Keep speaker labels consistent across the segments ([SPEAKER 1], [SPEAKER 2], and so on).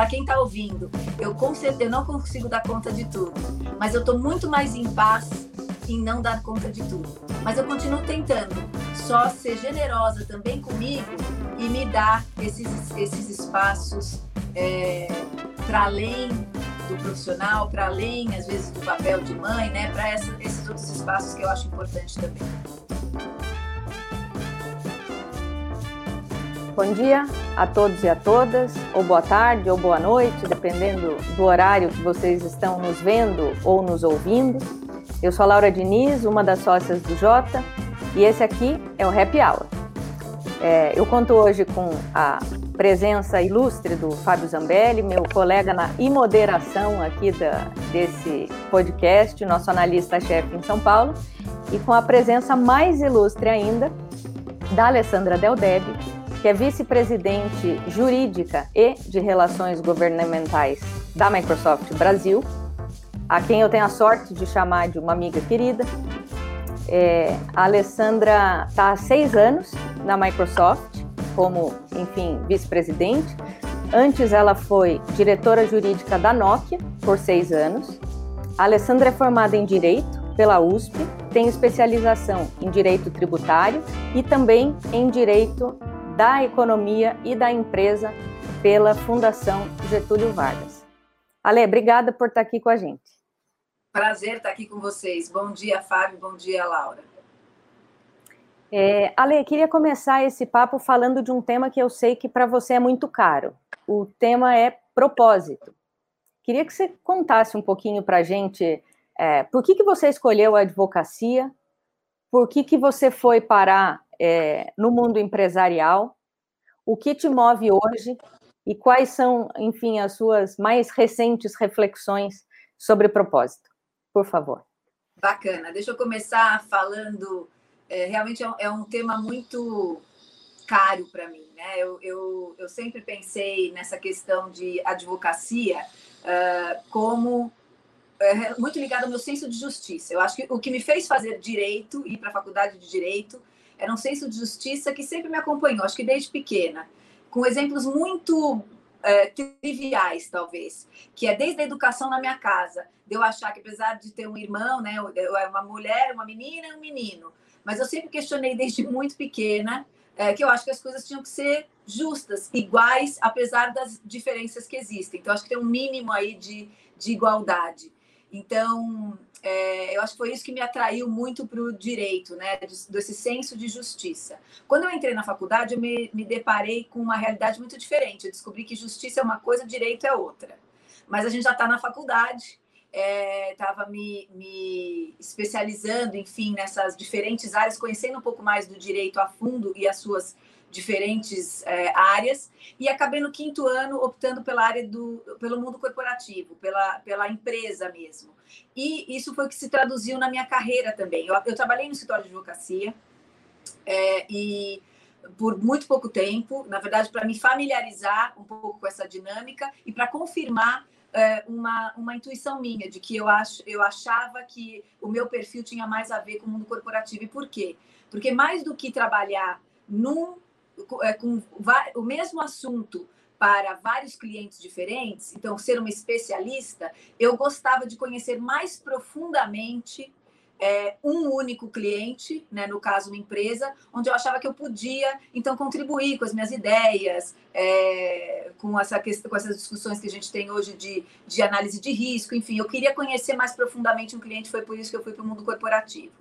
[SPEAKER 1] para quem está ouvindo, eu, certeza, não consigo dar conta de tudo, mas eu estou muito mais em paz em não dar conta de tudo. Mas eu continuo tentando só ser generosa também comigo e me dar esses, esses espaços é, para além do profissional, para além, às vezes, do papel de mãe, né? Para esses outros espaços que eu acho importante também.
[SPEAKER 2] Bom dia a todos e a todas, ou boa tarde ou boa noite, dependendo do horário que vocês estão nos vendo ou nos ouvindo. Eu sou a Laura Diniz, uma das sócias do Jota, e esse aqui é o Happy Hour. É, eu conto hoje com a presença ilustre do Fábio Zambelli, meu colega na imoderação aqui da, desse podcast, nosso analista-chefe em São Paulo, e com a presença mais ilustre ainda da Alessandra Del Debe, que é vice-presidente jurídica e de relações governamentais da Microsoft Brasil, a quem eu tenho a sorte de chamar de uma amiga querida. É, a Alessandra está há seis anos na Microsoft, como, enfim, vice-presidente. Antes, ela foi diretora jurídica da Nokia por seis anos. A Alessandra é formada em Direito pela USP, tem especialização em Direito Tributário e também em Direito da Economia e da Empresa pela Fundação Getúlio Vargas. Ale, obrigada por estar aqui com a gente.
[SPEAKER 1] Prazer estar aqui com vocês. Bom dia, Fábio. Bom dia, Laura.
[SPEAKER 2] É, Ale, queria começar esse papo falando de um tema que eu sei que para você é muito caro. O tema é propósito. Queria que você contasse um pouquinho para a gente é, por que, que você escolheu a advocacia, por que, que você foi parar é, no mundo empresarial, o que te move hoje e quais são, enfim, as suas mais recentes reflexões sobre propósito. Por favor.
[SPEAKER 1] Bacana. Deixa eu começar falando. É, realmente é um, é um, tema muito caro para mim. Né? Eu, eu, eu, sempre pensei nessa questão de advocacia uh, como é, muito ligado ao meu senso de justiça. Eu acho que o que me fez fazer direito, ir para a faculdade de direito, era um senso de justiça que sempre me acompanhou, acho que desde pequena, com exemplos muito é, triviais, talvez, que é desde a educação na minha casa, de eu achar que apesar de ter um irmão, né, uma mulher, uma menina e um menino, mas eu sempre questionei desde muito pequena é, que eu acho que as coisas tinham que ser justas, iguais, apesar das diferenças que existem. Então, acho que tem um mínimo aí de, de igualdade. Então, é, eu acho que foi isso que me atraiu muito para o direito, né? Desse senso de justiça. Quando eu entrei na faculdade, eu me, me deparei com uma realidade muito diferente. Eu descobri que justiça é uma coisa, direito é outra. Mas a gente já está na faculdade, estava é, me, me especializando, enfim, nessas diferentes áreas, conhecendo um pouco mais do direito a fundo e as suas diferentes é, áreas e acabei no quinto ano optando pela área do pelo mundo corporativo, pela, pela empresa mesmo. E isso foi o que se traduziu na minha carreira também. Eu, eu trabalhei no escritório de advocacia é, e por muito pouco tempo, na verdade, para me familiarizar um pouco com essa dinâmica e para confirmar é, uma, uma intuição minha de que eu, ach, eu achava que o meu perfil tinha mais a ver com o mundo corporativo. E por quê? Porque mais do que trabalhar num com o mesmo assunto para vários clientes diferentes, então ser uma especialista, eu gostava de conhecer mais profundamente é, um único cliente, né, no caso uma empresa, onde eu achava que eu podia então contribuir com as minhas ideias, é, com essa questão, com essas discussões que a gente tem hoje de, de análise de risco, enfim, eu queria conhecer mais profundamente um cliente, foi por isso que eu fui para o mundo corporativo.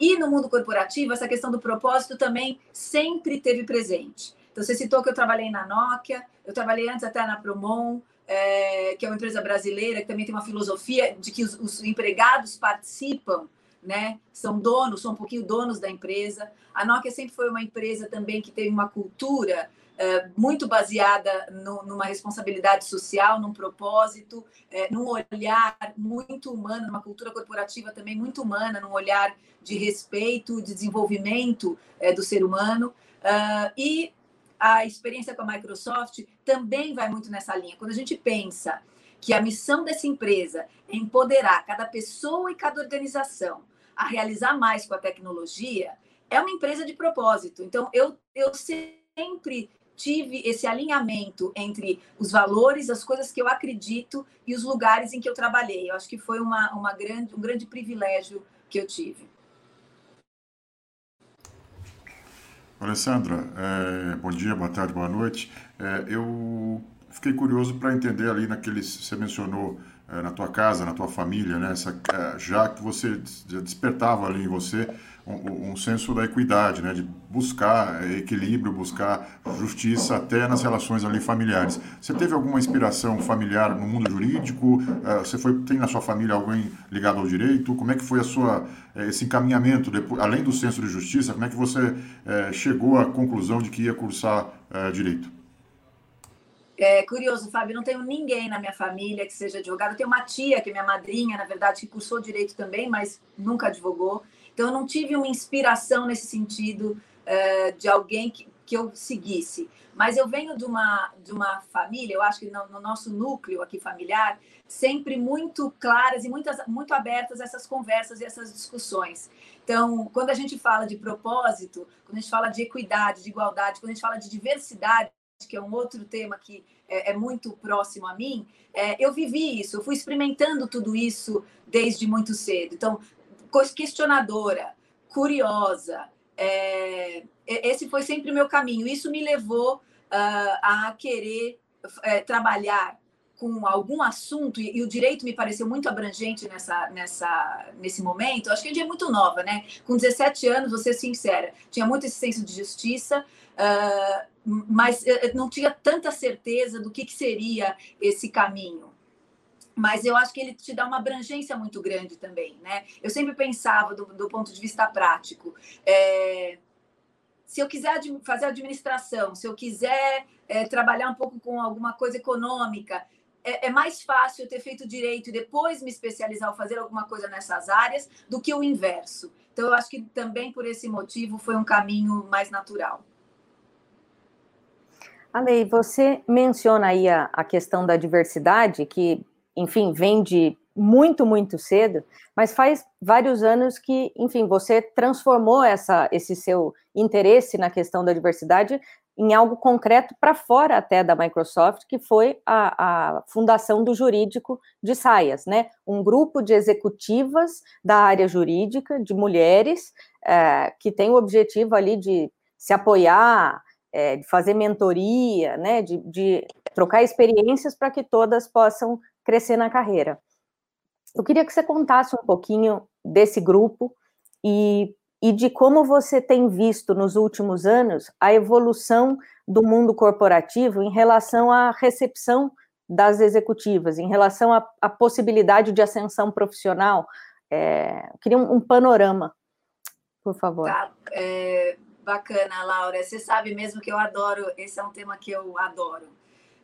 [SPEAKER 1] E no mundo corporativo, essa questão do propósito também sempre teve presente. Então, você citou que eu trabalhei na Nokia, eu trabalhei antes até na Promon, é, que é uma empresa brasileira que também tem uma filosofia de que os, os empregados participam né? São donos, são um pouquinho donos da empresa. A Nokia sempre foi uma empresa também que teve uma cultura é, muito baseada no, numa responsabilidade social, num propósito, é, num olhar muito humano, numa cultura corporativa também muito humana, num olhar de respeito, de desenvolvimento é, do ser humano. Uh, e a experiência com a Microsoft também vai muito nessa linha. Quando a gente pensa que a missão dessa empresa é empoderar cada pessoa e cada organização a realizar mais com a tecnologia, é uma empresa de propósito. Então, eu, eu sempre tive esse alinhamento entre os valores, as coisas que eu acredito e os lugares em que eu trabalhei. Eu acho que foi uma, uma grande, um grande privilégio que eu tive.
[SPEAKER 3] Alessandra, é, bom dia, boa tarde, boa noite. É, eu fiquei curioso para entender ali naqueles, você mencionou é, na tua casa, na tua família, né, essa, é, já que você despertava ali em você um, um, senso da equidade, né, de buscar equilíbrio, buscar justiça até nas relações ali familiares. Você teve alguma inspiração familiar no mundo jurídico? Uh, você foi tem na sua família alguém ligado ao direito? Como é que foi a sua eh, esse encaminhamento depois, além do senso de justiça? Como é que você uh, chegou à conclusão de que ia cursar uh, direito?
[SPEAKER 1] É curioso, Fábio, não tenho ninguém na minha família que seja advogado. Eu tenho uma tia, que é minha madrinha, na verdade, que cursou direito também, mas nunca advogou. Então, eu não tive uma inspiração nesse sentido uh, de alguém que, que eu seguisse. Mas eu venho de uma, de uma família, eu acho que no, no nosso núcleo aqui familiar, sempre muito claras e muitas, muito abertas essas conversas e essas discussões. Então, quando a gente fala de propósito, quando a gente fala de equidade, de igualdade, quando a gente fala de diversidade, que é um outro tema que é, é muito próximo a mim, é, eu vivi isso, eu fui experimentando tudo isso desde muito cedo. Então, questionadora, curiosa. É, esse foi sempre o meu caminho. Isso me levou uh, a querer é, trabalhar com algum assunto, e, e, o direito me pareceu muito abrangente nessa, nessa, nesse momento. Acho que a gente é muito nova, né? Com 17 anos, vou ser sincera, tinha muito esse senso de justiça, uh, mas não tinha tanta certeza do que, que seria esse caminho mas eu acho que ele te dá uma abrangência muito grande também, né? Eu sempre pensava do, do ponto de vista prático. É, se eu quiser fazer administração, se eu quiser é, trabalhar um pouco com alguma coisa econômica, é, é, mais fácil eu ter feito direito e depois me especializar ou fazer alguma coisa nessas áreas do que o inverso. Então, eu acho que também por esse motivo foi um caminho mais natural.
[SPEAKER 2] Ale, você menciona aí a, a questão da diversidade, que enfim, vem de muito, muito cedo, mas faz vários anos que, enfim, você transformou essa, esse seu interesse na questão da diversidade em algo concreto para fora até da Microsoft, que foi a, a, fundação do jurídico de saias, né? Um grupo de executivas da área jurídica, de mulheres, é, que tem o objetivo ali de se apoiar, é, de fazer mentoria, né? De, de trocar experiências para que todas possam crescer na carreira. Eu queria que você contasse um pouquinho desse grupo e, e de como você tem visto nos últimos anos a evolução do mundo corporativo em relação à recepção das executivas, em relação à, à possibilidade de ascensão profissional. É, queria um, um, panorama, por favor. Tá,
[SPEAKER 1] é, bacana, Laura. Você sabe mesmo que eu adoro, esse é um tema que eu adoro.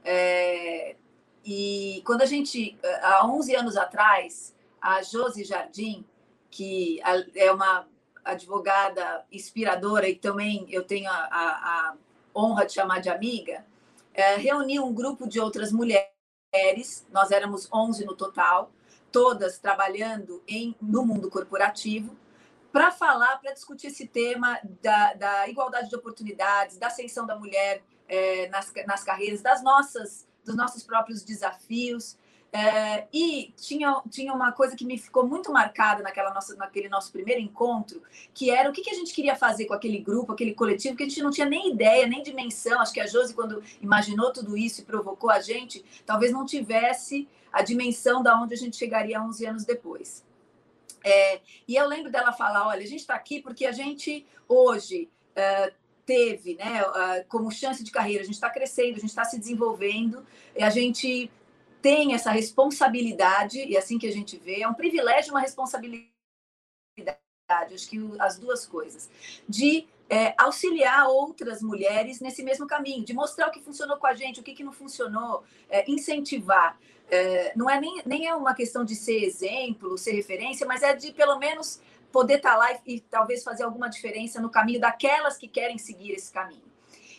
[SPEAKER 1] É, e quando a gente, há 11 anos atrás, a Josi Jardim, que é uma advogada inspiradora e também eu tenho a, a, a honra de chamar de amiga, é, reuniu um grupo de outras mulheres, nós éramos 11 no total, todas trabalhando em, no mundo corporativo, para falar, para discutir esse tema da, da, igualdade de oportunidades, da ascensão da mulher é, nas, nas carreiras, das nossas dos nossos próprios desafios. É, e tinha, tinha uma coisa que me ficou muito marcada naquela nossa, naquele nosso primeiro encontro, que era o que, que a gente queria fazer com aquele grupo, aquele coletivo, que a gente não tinha nem ideia, nem dimensão. Acho que a Josi, quando imaginou tudo isso e provocou a gente, talvez não tivesse a dimensão da onde a gente chegaria 11 anos depois. É, e eu lembro dela falar: olha, a gente está aqui porque a gente hoje é, teve né, como chance de carreira. A gente está crescendo, a gente está se desenvolvendo, e a gente tem essa responsabilidade, e assim que a gente vê, é um privilégio, uma responsabilidade, acho que as duas coisas, de é, auxiliar outras mulheres nesse mesmo caminho, de mostrar o que funcionou com a gente, o que, que não funcionou, é, incentivar. É, não é nem, nem é uma questão de ser exemplo, ser referência, mas é de pelo menos poder estar tá lá e, e, talvez fazer alguma diferença no caminho daquelas que querem seguir esse caminho.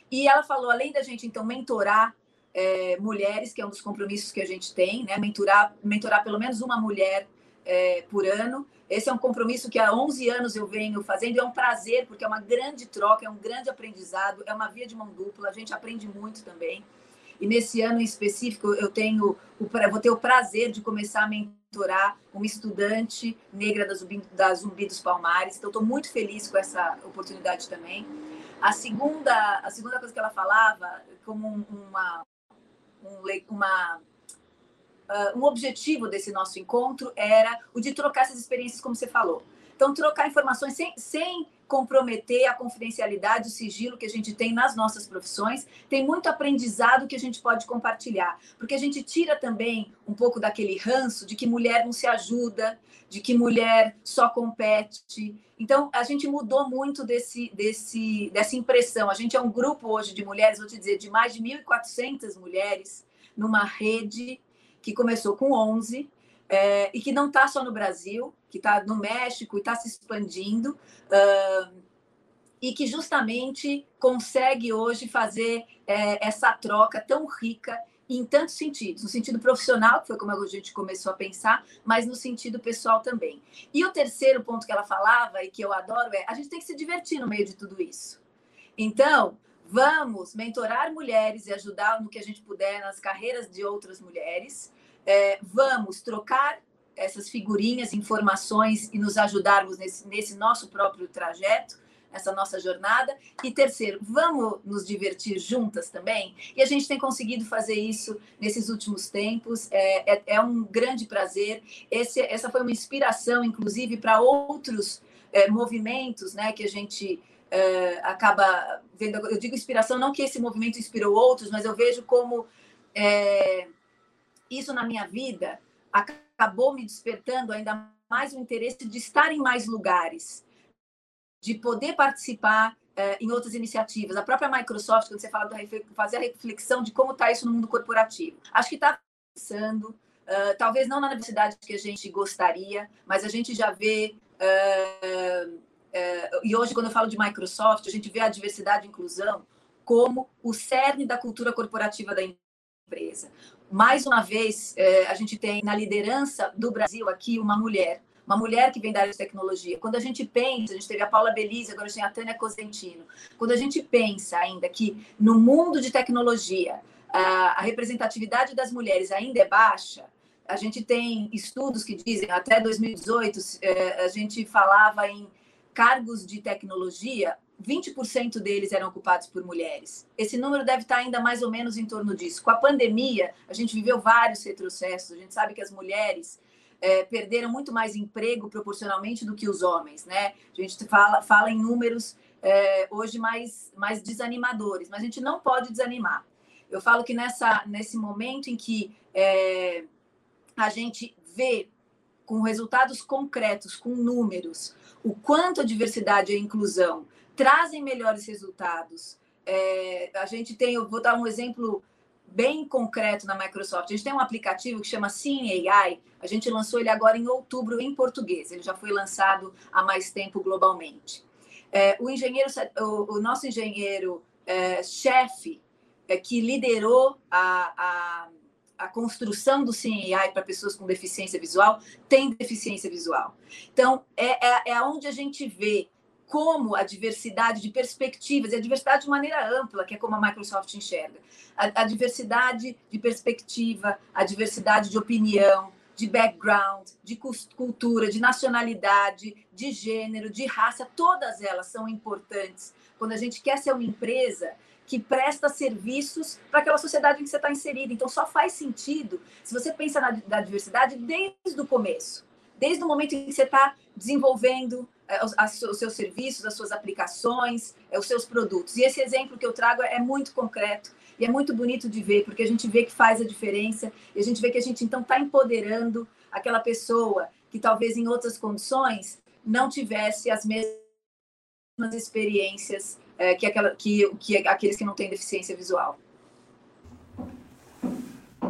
[SPEAKER 1] E ela falou, além da gente, então, mentorar é, mulheres, que é um dos compromissos que a gente tem, né? Mentorar, mentorar pelo menos uma mulher é, por ano. Esse é um compromisso que há 11 anos eu venho fazendo. É um prazer, porque é uma grande troca, é um grande aprendizado, é uma via de mão dupla. A gente aprende muito também. E nesse ano em específico, eu tenho o, vou ter o prazer de começar a mentorar uma estudante negra da Zumbi, da Zumbi dos Palmares. Então, estou muito feliz com essa oportunidade também. A segunda, a segunda coisa que ela falava, como uma, um, uma uh, um objetivo desse nosso encontro era o de trocar essas experiências, como você falou. Então, trocar informações sem, sem comprometer a confidencialidade, o sigilo que a gente tem nas nossas profissões. Tem muito aprendizado que a gente pode compartilhar, porque a gente tira também um pouco daquele ranço de que mulher não se ajuda, de que mulher só compete. Então, a gente mudou muito desse, desse, dessa impressão. A gente é um grupo hoje de mulheres, vou te dizer, de mais de 1.400 mulheres numa rede que começou com 11 é, e que não está só no Brasil, que está no México e está se expandindo, uh, e que justamente consegue hoje fazer é, essa troca tão rica em tantos sentidos, no sentido profissional, que foi como a gente começou a pensar, mas no sentido pessoal também. E o terceiro ponto que ela falava e que eu adoro é a gente tem que se divertir no meio de tudo isso. Então, vamos mentorar mulheres e ajudar no que a gente puder nas carreiras de outras mulheres é, vamos trocar essas figurinhas, informações e nos ajudarmos nesse, nesse nosso próprio trajeto, essa nossa jornada. E terceiro, vamos nos divertir juntas também. E a gente tem conseguido fazer isso nesses últimos tempos. É, é, é um grande prazer. Esse, essa foi uma inspiração, inclusive, para outros é, movimentos, né, que a gente é, acaba vendo. Eu digo inspiração, não que esse movimento inspirou outros, mas eu vejo como é, isso na minha vida acabou me despertando ainda mais o interesse de estar em mais lugares, de poder participar eh, em outras iniciativas. A própria Microsoft, quando você fala de fazer a reflexão de como está isso no mundo corporativo. Acho que está pensando, uh, talvez não na velocidade que a gente gostaria, mas a gente já vê. Uh, uh, e hoje, quando eu falo de Microsoft, a gente vê a diversidade e inclusão como o cerne da cultura corporativa da empresa. Mais uma vez, é, a gente tem na liderança do Brasil aqui uma mulher, uma mulher que vem da área de tecnologia. Quando a gente pensa, a gente teve a Paula Belize, agora a gente tem a Tânia Cosentino. Quando a gente pensa ainda que no mundo de tecnologia a, representatividade das mulheres ainda é baixa, a gente tem estudos que dizem até 2018 é, a gente falava em cargos de tecnologia 20% deles eram ocupados por mulheres. Esse número deve estar ainda mais ou menos em torno disso. Com a pandemia, a gente viveu vários retrocessos. A gente sabe que as mulheres é, perderam muito mais emprego proporcionalmente do que os homens, né? A gente fala, fala em números é, hoje mais, mais desanimadores, mas a gente não pode desanimar. Eu falo que nessa, nesse momento em que é, a gente vê com resultados concretos, com números, o quanto a diversidade e a inclusão trazem melhores resultados. É, a gente tem, eu vou dar um exemplo bem concreto na Microsoft. A gente tem um aplicativo que chama Sim AI. A gente lançou ele agora em outubro em português. Ele já foi lançado há mais tempo globalmente. É, o engenheiro, o, o nosso engenheiro é, chefe, é, que liderou a, a, a construção do Sim AI para pessoas com deficiência visual, tem deficiência visual. Então, é, é, é onde a gente vê como a diversidade de perspectivas, e a diversidade de maneira ampla, que é como a Microsoft enxerga, a, a diversidade de perspectiva, a diversidade de opinião, de background, de cultura, de nacionalidade, de gênero, de raça, todas elas são importantes quando a gente quer ser uma empresa que presta serviços para aquela sociedade em que você está inserido. Então, só faz sentido se você pensa na, na diversidade desde o começo, desde o momento em que você está desenvolvendo os seus serviços, as suas aplicações, é, os seus produtos. E esse exemplo que eu trago é muito concreto e é muito bonito de ver, porque a gente vê que faz a diferença e a gente vê que a gente então está empoderando aquela pessoa que talvez em outras condições não tivesse as mesmas experiências é, que, aquela, que, que aqueles que não têm deficiência visual.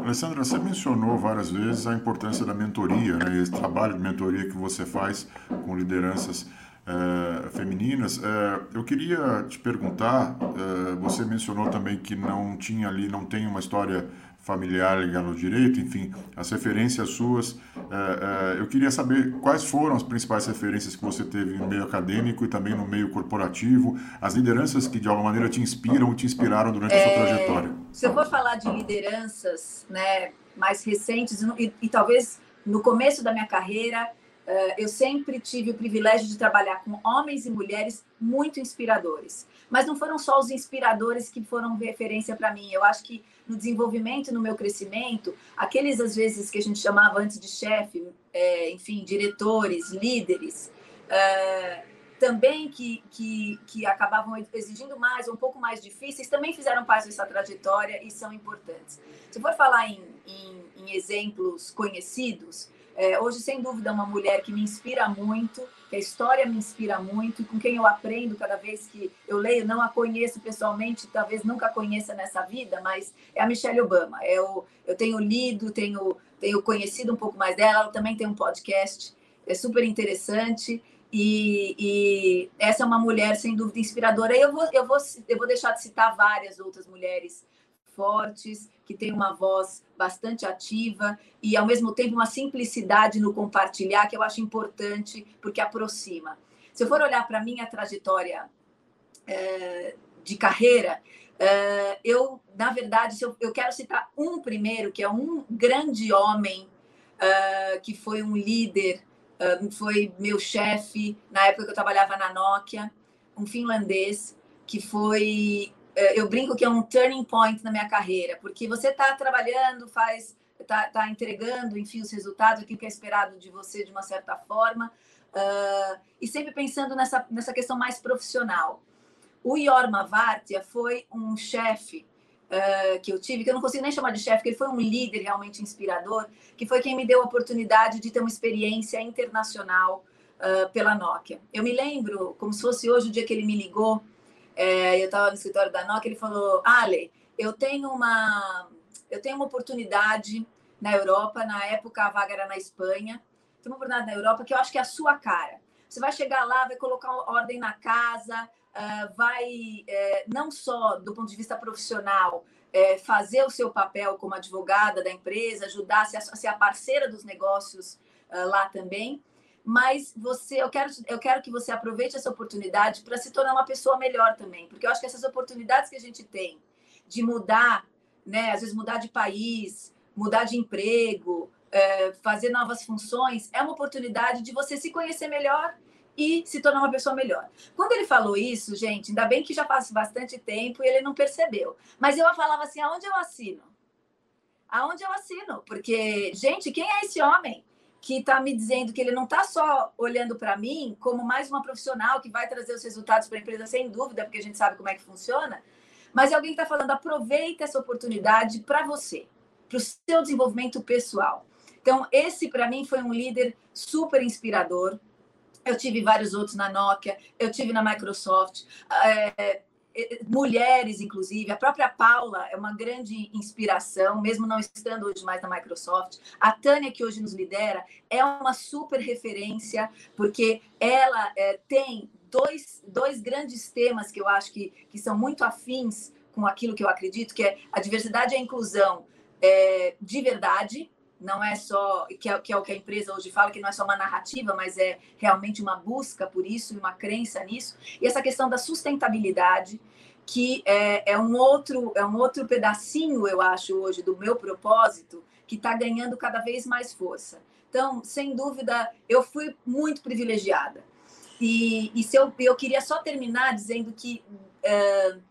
[SPEAKER 3] Alessandra, você mencionou várias vezes a importância da mentoria, né, esse trabalho de mentoria que você faz com lideranças é, femininas. É, eu queria te perguntar, é, você mencionou também que não tinha ali, não tem uma história familiar ligado ao direito, enfim, as referências suas. É, é, eu queria saber quais foram as principais referências que você teve no meio acadêmico e também no meio corporativo, as lideranças que de alguma maneira te inspiram ou te inspiraram durante a sua é, trajetória.
[SPEAKER 1] Se eu for falar de lideranças né, mais recentes e, e talvez no começo da minha carreira, eu sempre tive o privilégio de trabalhar com homens e mulheres muito inspiradores. Mas não foram só os inspiradores que foram referência para mim. Eu acho que no desenvolvimento, no meu crescimento, aqueles às vezes que a gente chamava antes de chefe, é, enfim, diretores, líderes, é, também que, que, que acabavam exigindo mais, um pouco mais difíceis, também fizeram parte dessa trajetória e são importantes. Se for falar em, em, em exemplos conhecidos, é, hoje, sem dúvida, uma mulher que me inspira muito, que a história me inspira muito, e com quem eu aprendo cada vez que eu leio, não a conheço pessoalmente, talvez nunca conheça nessa vida, mas é a Michelle Obama. Eu, eu tenho lido, tenho, tenho conhecido um pouco mais dela, ela também tem um podcast, é super interessante. E, e, essa é uma mulher sem dúvida inspiradora. Eu vou, eu, vou, eu vou deixar de citar várias outras mulheres fortes, que têm uma voz bastante ativa e, ao mesmo tempo, uma simplicidade no compartilhar que eu acho importante, porque aproxima. Se eu for olhar para a minha trajetória é, de carreira, é, eu, na verdade, eu, eu, quero citar um primeiro, que é um grande homem é, que foi um líder, foi meu chefe na época que eu trabalhava na Nokia, um finlandês que foi eu brinco que é um turning point na minha carreira, porque você está trabalhando, faz, está tá entregando, enfim, os resultados, aquilo que é esperado de você de uma certa forma, uh, e sempre pensando nessa, nessa questão mais profissional. O Yorma Vartia foi um chefe uh, que eu tive, que eu não consigo nem chamar de chefe, porque ele foi um líder realmente inspirador, que foi quem me deu a oportunidade de ter uma experiência internacional uh, pela Nokia. Eu me lembro, como se fosse hoje o dia que ele me ligou, é, eu estava no escritório da Nokia, ele falou, Ale, eu tenho uma, eu tenho uma oportunidade na Europa, na época a vaga era na Espanha, tem uma oportunidade na Europa que eu acho que é a sua cara. Você vai chegar lá, vai colocar ordem na casa, uh, vai, uh, não só do ponto de vista profissional, uh, fazer o seu papel como advogada da empresa, ajudar a ser a, parceira dos negócios lá também, mas você, eu quero, eu quero que você aproveite essa oportunidade para se tornar uma pessoa melhor também, porque eu acho que essas oportunidades que a gente tem de mudar, né, às vezes mudar de país, mudar de emprego, é, fazer novas funções, é uma oportunidade de você se conhecer melhor e se tornar uma pessoa melhor. Quando ele falou isso, gente, ainda bem que já faz bastante tempo e ele não percebeu. Mas eu falava assim: aonde eu assino? Aonde eu assino? Porque, gente, quem é esse homem? Que está me dizendo que ele não está só olhando para mim como mais uma profissional que vai trazer os resultados para a empresa, sem dúvida, porque a gente sabe como é que funciona, mas é alguém está falando, aproveita essa oportunidade para você, para o seu desenvolvimento pessoal. Então, esse, para mim, foi um líder super inspirador. Eu tive vários outros na Nokia, eu tive na Microsoft. É, mulheres, inclusive. A própria Paula é uma grande inspiração, mesmo não estando hoje mais na Microsoft. A Tânia, que hoje nos lidera, é uma super referência, porque ela é, tem dois, dois grandes temas que eu acho que, que são muito afins com aquilo que eu acredito, que é a diversidade e a inclusão é, de verdade, não é só que é, que é, o que a empresa hoje fala, que não é só uma narrativa, mas é realmente uma busca por isso e uma crença nisso. E essa questão da sustentabilidade, que é, é um outro é um outro pedacinho, eu acho, hoje do meu propósito, que está ganhando cada vez mais força. Então, sem dúvida, eu fui muito privilegiada. E, e se eu, eu queria só terminar dizendo que uh,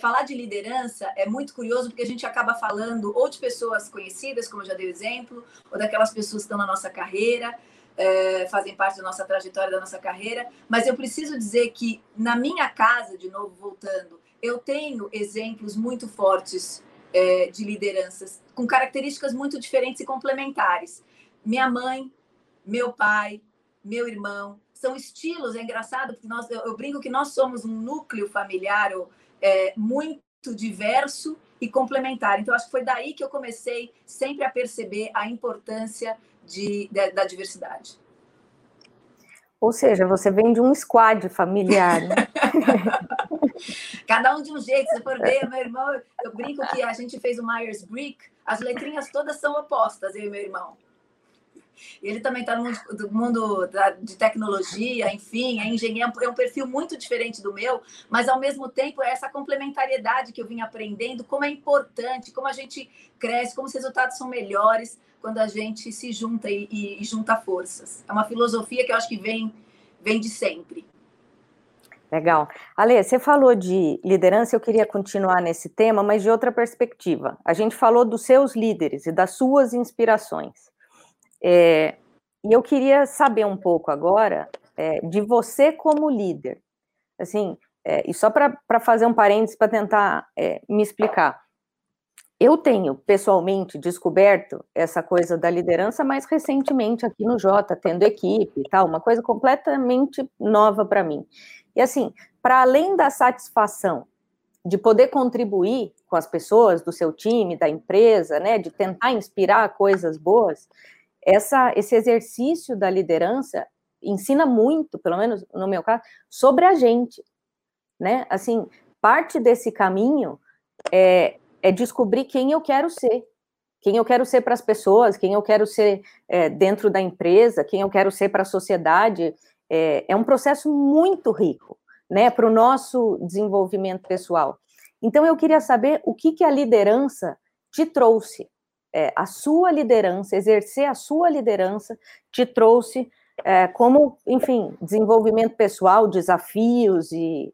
[SPEAKER 1] falar de liderança é muito curioso porque a gente acaba falando ou de pessoas conhecidas, como eu já dei o exemplo, ou daquelas pessoas que estão na nossa carreira, é, fazem parte da nossa trajetória, da nossa carreira. Mas eu preciso dizer que na minha casa, de novo voltando, eu tenho exemplos muito fortes é, de lideranças com características muito diferentes e complementares. Minha mãe, meu pai, meu irmão, são estilos, é engraçado, porque nós, eu, eu brinco que nós somos um núcleo familiar, ou é, muito diverso e complementar. Então, acho que foi daí que eu comecei sempre a perceber a importância de, de, da diversidade.
[SPEAKER 2] Ou seja, você vem de um squad familiar, né?
[SPEAKER 1] Cada um de um jeito. Se for ver, meu irmão, eu brinco que a gente fez o Myers-Briggs, as letrinhas todas são opostas, eu e meu irmão. Ele também está no mundo, do mundo da, de tecnologia, enfim, é engenheiro, é um perfil muito diferente do meu, mas ao mesmo tempo é essa complementariedade que eu vim aprendendo, como é importante, como a gente cresce, como os resultados são melhores quando a gente se junta e, e, e junta forças. É uma filosofia que eu acho que vem, vem de sempre.
[SPEAKER 2] Legal. Ale, você falou de liderança, eu queria continuar nesse tema, mas de outra perspectiva. A gente falou dos seus líderes e das suas inspirações. É, e eu queria saber um pouco agora é, de você como líder. Assim, é, e só para fazer um parênteses para tentar é, me explicar. Eu tenho pessoalmente descoberto essa coisa da liderança mais recentemente aqui no Jota, tendo equipe e tal, uma coisa completamente nova para mim. E assim, para além da satisfação de poder contribuir com as pessoas do seu time, da empresa, né, de tentar inspirar coisas boas, essa, esse exercício da liderança ensina muito, pelo menos no meu caso, sobre a gente, né? Assim, parte desse caminho é, é descobrir quem eu quero ser, quem eu quero ser para as pessoas, quem eu quero ser é, dentro da empresa, quem eu quero ser para a sociedade. É, é um processo muito rico, né, para o nosso desenvolvimento pessoal. Então, eu queria saber o que, que a liderança te trouxe é, a sua liderança, exercer a sua liderança, te trouxe é, como, enfim, desenvolvimento pessoal, desafios e,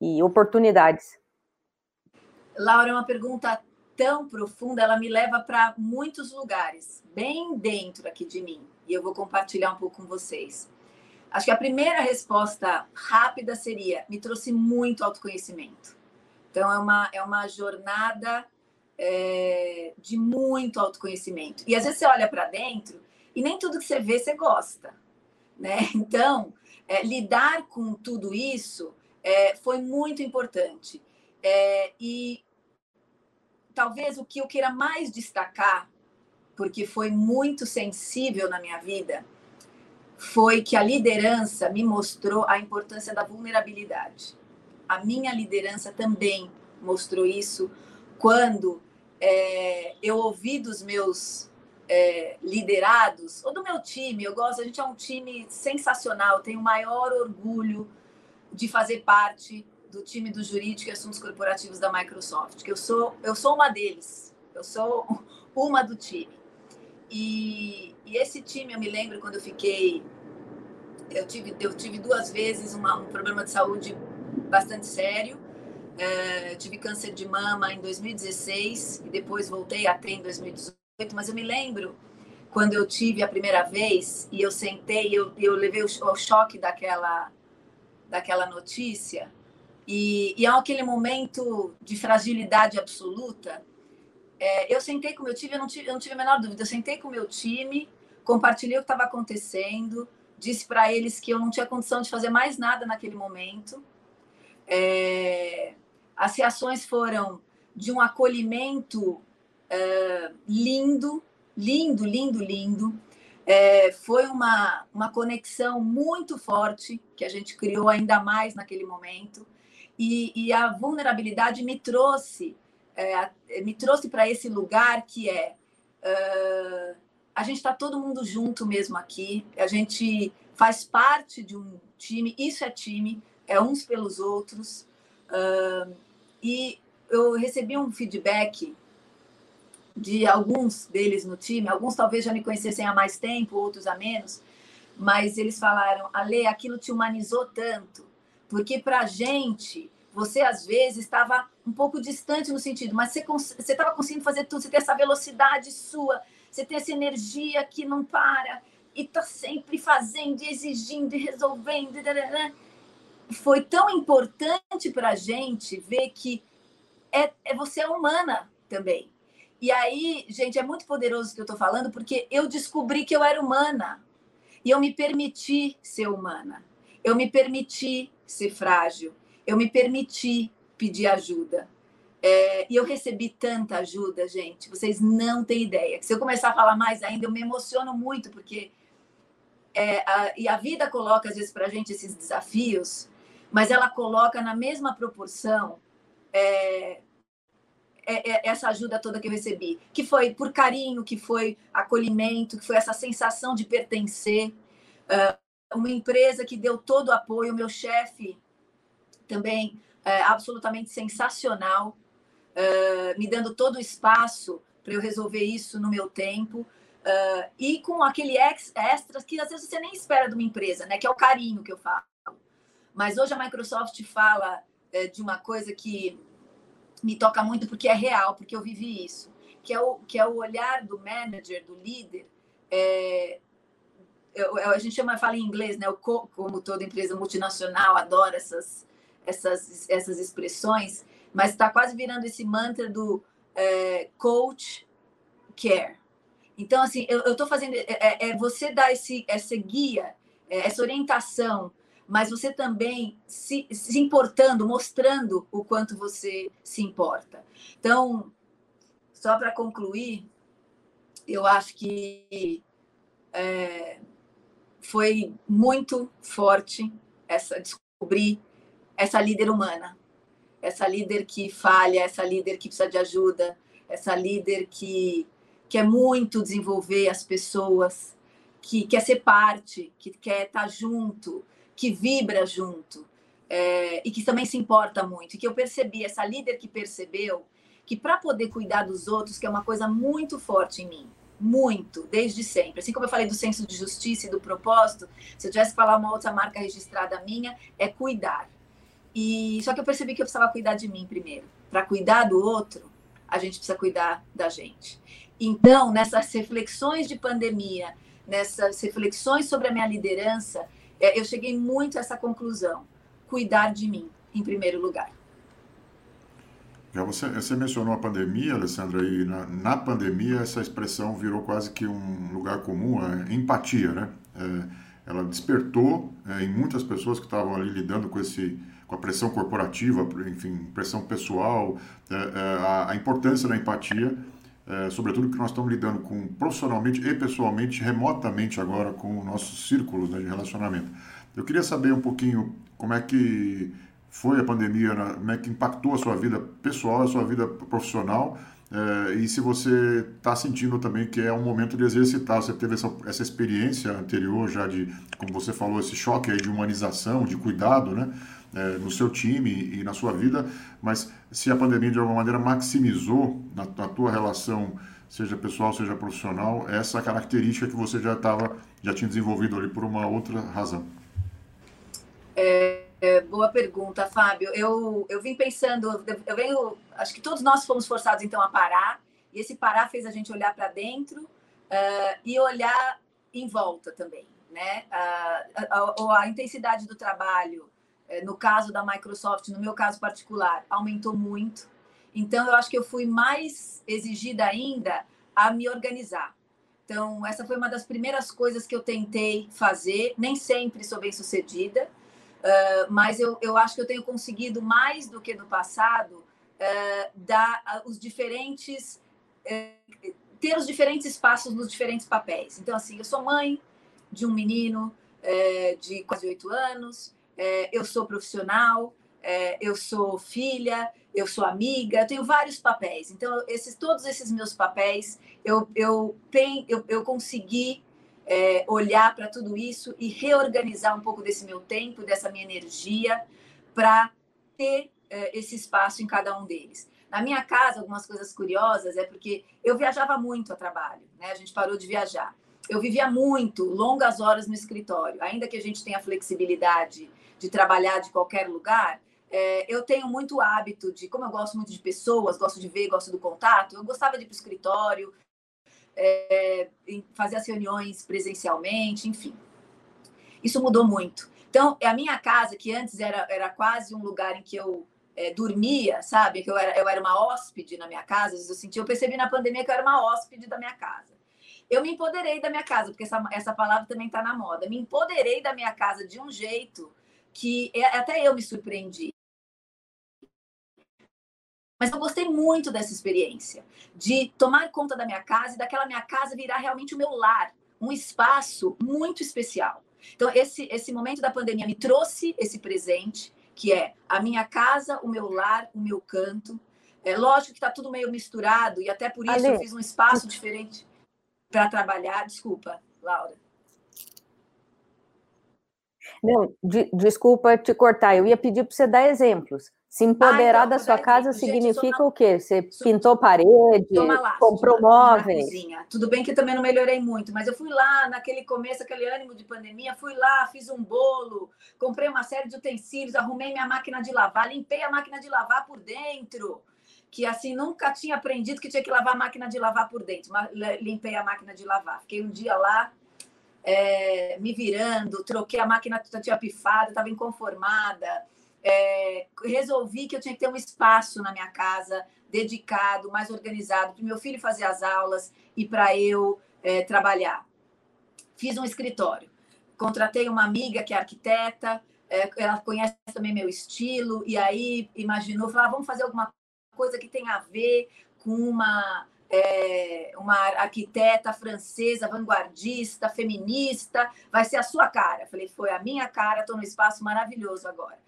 [SPEAKER 2] e oportunidades?
[SPEAKER 1] Laura, é uma pergunta tão profunda, ela me leva para muitos lugares, bem dentro aqui de mim, e eu vou compartilhar um pouco com vocês. Acho que a primeira resposta rápida seria: me trouxe muito autoconhecimento. Então, é uma, é uma jornada é, de muito autoconhecimento. E às vezes você olha para dentro e nem tudo que você vê você gosta. Né? Então, é, lidar com tudo isso é, foi muito importante. É, e talvez o que eu queira mais destacar, porque foi muito sensível na minha vida, foi que a liderança me mostrou a importância da vulnerabilidade. A minha liderança também mostrou isso quando é, eu ouvi dos meus é, liderados, ou do meu time, eu gosto, a gente é um time sensacional, tenho o maior orgulho de fazer parte do time do jurídico e assuntos corporativos da Microsoft, que eu sou, eu sou uma deles, eu sou uma do time. E, e esse time, eu me lembro quando eu fiquei, eu tive, eu tive duas vezes uma, um problema de saúde bastante sério, é, tive câncer de mama em 2016 e depois voltei a ter em 2018, mas eu me lembro quando eu tive a primeira vez e eu sentei, eu, eu levei o, choque daquela, daquela notícia e, e é aquele momento de fragilidade absoluta. É, eu sentei com o meu time, eu não, tive, eu não tive a menor dúvida, eu sentei com o meu time, compartilhei o que estava acontecendo, disse para eles que eu não tinha condição de fazer mais nada naquele momento. É, as reações foram de um acolhimento é, lindo, lindo, lindo, lindo. É, foi uma, uma conexão muito forte que a gente criou ainda mais naquele momento. E, e a vulnerabilidade me trouxe, é, me trouxe para esse lugar que é uh, a gente está todo mundo junto mesmo aqui, a gente faz parte de um time, isso é time, é uns pelos outros. Uh, e eu recebi um feedback de alguns deles no time, alguns talvez já me conhecessem há mais tempo, outros há menos, mas eles falaram, Ale, aquilo te humanizou tanto, porque para a gente, você às vezes estava um pouco distante no sentido, mas você estava conseguindo fazer tudo, você tem essa velocidade sua, você tem essa energia que não para, e está sempre fazendo, exigindo, e resolvendo, e foi tão importante para a gente ver que é, é, você é humana também. E aí, gente, é muito poderoso o que eu estou falando, porque eu descobri que eu era humana. E eu me permiti ser humana. Eu me permiti ser frágil. Eu me permiti pedir ajuda. É, e eu recebi tanta ajuda, gente. Vocês não têm ideia. Se eu começar a falar mais ainda, eu me emociono muito, porque. É, a, e a vida coloca, às vezes, para a gente esses desafios mas ela coloca na mesma proporção é, é, é, essa ajuda toda que eu recebi, que foi por carinho, que foi acolhimento, que foi essa sensação de pertencer. Uh, uma empresa que deu todo o apoio, meu chefe também é, absolutamente sensacional, uh, me dando todo o espaço para eu resolver isso no meu tempo. Uh, e com aquele ex, extras que às vezes você nem espera de uma empresa, né? Que é o carinho que eu falo. Mas hoje a Microsoft fala é, de uma coisa que me toca muito porque é real, porque eu vivi isso, que é o, que é o olhar do manager, do líder. É, eu, a gente chama, fala em inglês, né? O co, como toda empresa multinacional adora essas, essas, essas expressões, mas está quase virando esse mantra do é, coach care. Então, assim, eu estou fazendo. É, é, é, você dar esse, essa guia, é, essa orientação mas você também se, se importando, mostrando o quanto você se importa. Então, só para concluir, eu acho que é, foi muito forte essa descobrir essa líder humana, essa líder que falha, essa líder que precisa de ajuda, essa líder que quer muito desenvolver as pessoas, que quer ser parte, que quer estar junto, que vibra junto é, e que também se importa muito. E que eu percebi, essa líder que percebeu que para poder cuidar dos outros, que é uma coisa muito forte em mim, muito, desde sempre. Assim como eu falei do senso de justiça e do propósito, se eu tivesse que falar uma outra marca registrada minha, é cuidar. E só que eu percebi que eu precisava cuidar de mim primeiro. Para cuidar do outro, a gente precisa cuidar da gente. Então, nessas reflexões de pandemia, nessas reflexões sobre a minha liderança, eu cheguei muito a essa conclusão: cuidar de mim, em primeiro lugar.
[SPEAKER 3] Você, você mencionou a pandemia, Alessandra, e na, na, pandemia essa expressão virou quase que um lugar comum, a empatia, né? É, ela despertou é, em muitas pessoas que estavam ali lidando com esse com a pressão corporativa, enfim, pressão pessoal, é, é a, a, importância da empatia, é, sobretudo que nós estamos lidando com profissionalmente e pessoalmente, remotamente agora com nossos círculos né, de relacionamento. Eu queria saber um pouquinho como é que foi a pandemia, né, como é que impactou a sua vida pessoal, a sua vida profissional, é, e se você está sentindo também que é um momento de exercitar, você teve essa, essa experiência anterior já de, como você falou, esse choque de humanização, de cuidado, né? É, no seu time e na sua vida, mas se a pandemia de alguma maneira maximizou na, na tua relação, seja pessoal, seja profissional, essa característica que você já estava, já tinha desenvolvido ali por uma outra razão.
[SPEAKER 1] É, é, boa pergunta, Fábio. Eu, eu vim pensando, eu venho, acho que todos nós fomos forçados então a parar, e esse parar fez a gente olhar para dentro uh, e olhar em volta também, né? Uh, a, a, a, intensidade do trabalho, no caso da Microsoft, no meu caso particular, aumentou muito. Então, eu acho que eu fui mais exigida ainda a me organizar. Então, essa foi uma das primeiras coisas que eu tentei fazer. Nem sempre sou bem sucedida, Uh, mas eu, eu acho que eu tenho conseguido mais do que no passado uh, dar os diferentes uh, ter os diferentes espaços nos diferentes papéis. Então assim, eu sou mãe de um menino de quase oito anos, eu sou profissional, eu sou filha, eu sou amiga, eu tenho vários papéis. Então esses todos esses meus papéis eu eu tenho eu, eu consegui é, olhar para tudo isso e reorganizar um pouco desse meu tempo, dessa minha energia, para ter é, esse espaço em cada um deles. Na minha casa, algumas coisas curiosas é porque eu viajava muito a trabalho, né? A gente parou de viajar. Eu vivia muito, longas horas no escritório. Ainda que a gente tenha flexibilidade de trabalhar de qualquer lugar, é, eu tenho muito hábito de, como eu gosto muito de pessoas, gosto de ver, gosto do contato, eu gostava de ir para o escritório, é, fazer as reuniões presencialmente, enfim. Isso mudou muito. Então, a minha casa, que antes era, era quase um lugar em que eu é, dormia, sabe? Que eu era, eu era uma hóspede na minha casa, eu senti, eu percebi na pandemia que eu era uma hóspede da minha casa. Eu me empoderei da minha casa, porque essa, essa palavra também está na moda. Me empoderei da minha casa de um jeito que é, até eu me surpreendi. Mas eu gostei muito dessa experiência, de tomar conta da minha casa e daquela minha casa virar realmente o meu lar, um espaço muito especial. Então, esse, esse momento da pandemia me trouxe esse presente, que é a minha casa, o meu lar, o meu canto. É lógico que está tudo meio misturado, e até por isso Ale. eu fiz um espaço diferente para trabalhar. Desculpa, Laura.
[SPEAKER 2] Não, de, desculpa te cortar, eu ia pedir para você dar exemplos. Se empoderar ah, então, da sua casa significa na... o quê? Você pintou parede, comprou móveis?
[SPEAKER 1] Tudo bem que também não melhorei muito, mas eu fui lá naquele começo, aquele ânimo de pandemia, fui lá, fiz um bolo, comprei uma série de utensílios, arrumei minha máquina de lavar, limpei a máquina de lavar por dentro, que assim nunca tinha aprendido que tinha que lavar a máquina de lavar por dentro, limpei a máquina de lavar. Fiquei um dia lá é, me virando, troquei a máquina, tinha pifado, estava inconformada é, resolvi que eu tinha que ter um espaço na minha casa dedicado, mais organizado, para meu filho fazer as aulas e para eu é, trabalhar. Fiz um escritório. Contratei uma amiga que é arquiteta, é, ela conhece também meu estilo, e aí imaginou, falou, ah, vamos fazer alguma coisa que tenha a ver com uma, é, uma arquiteta francesa, vanguardista, feminista, vai ser a sua cara. Falei, foi a minha cara, estou num espaço maravilhoso agora.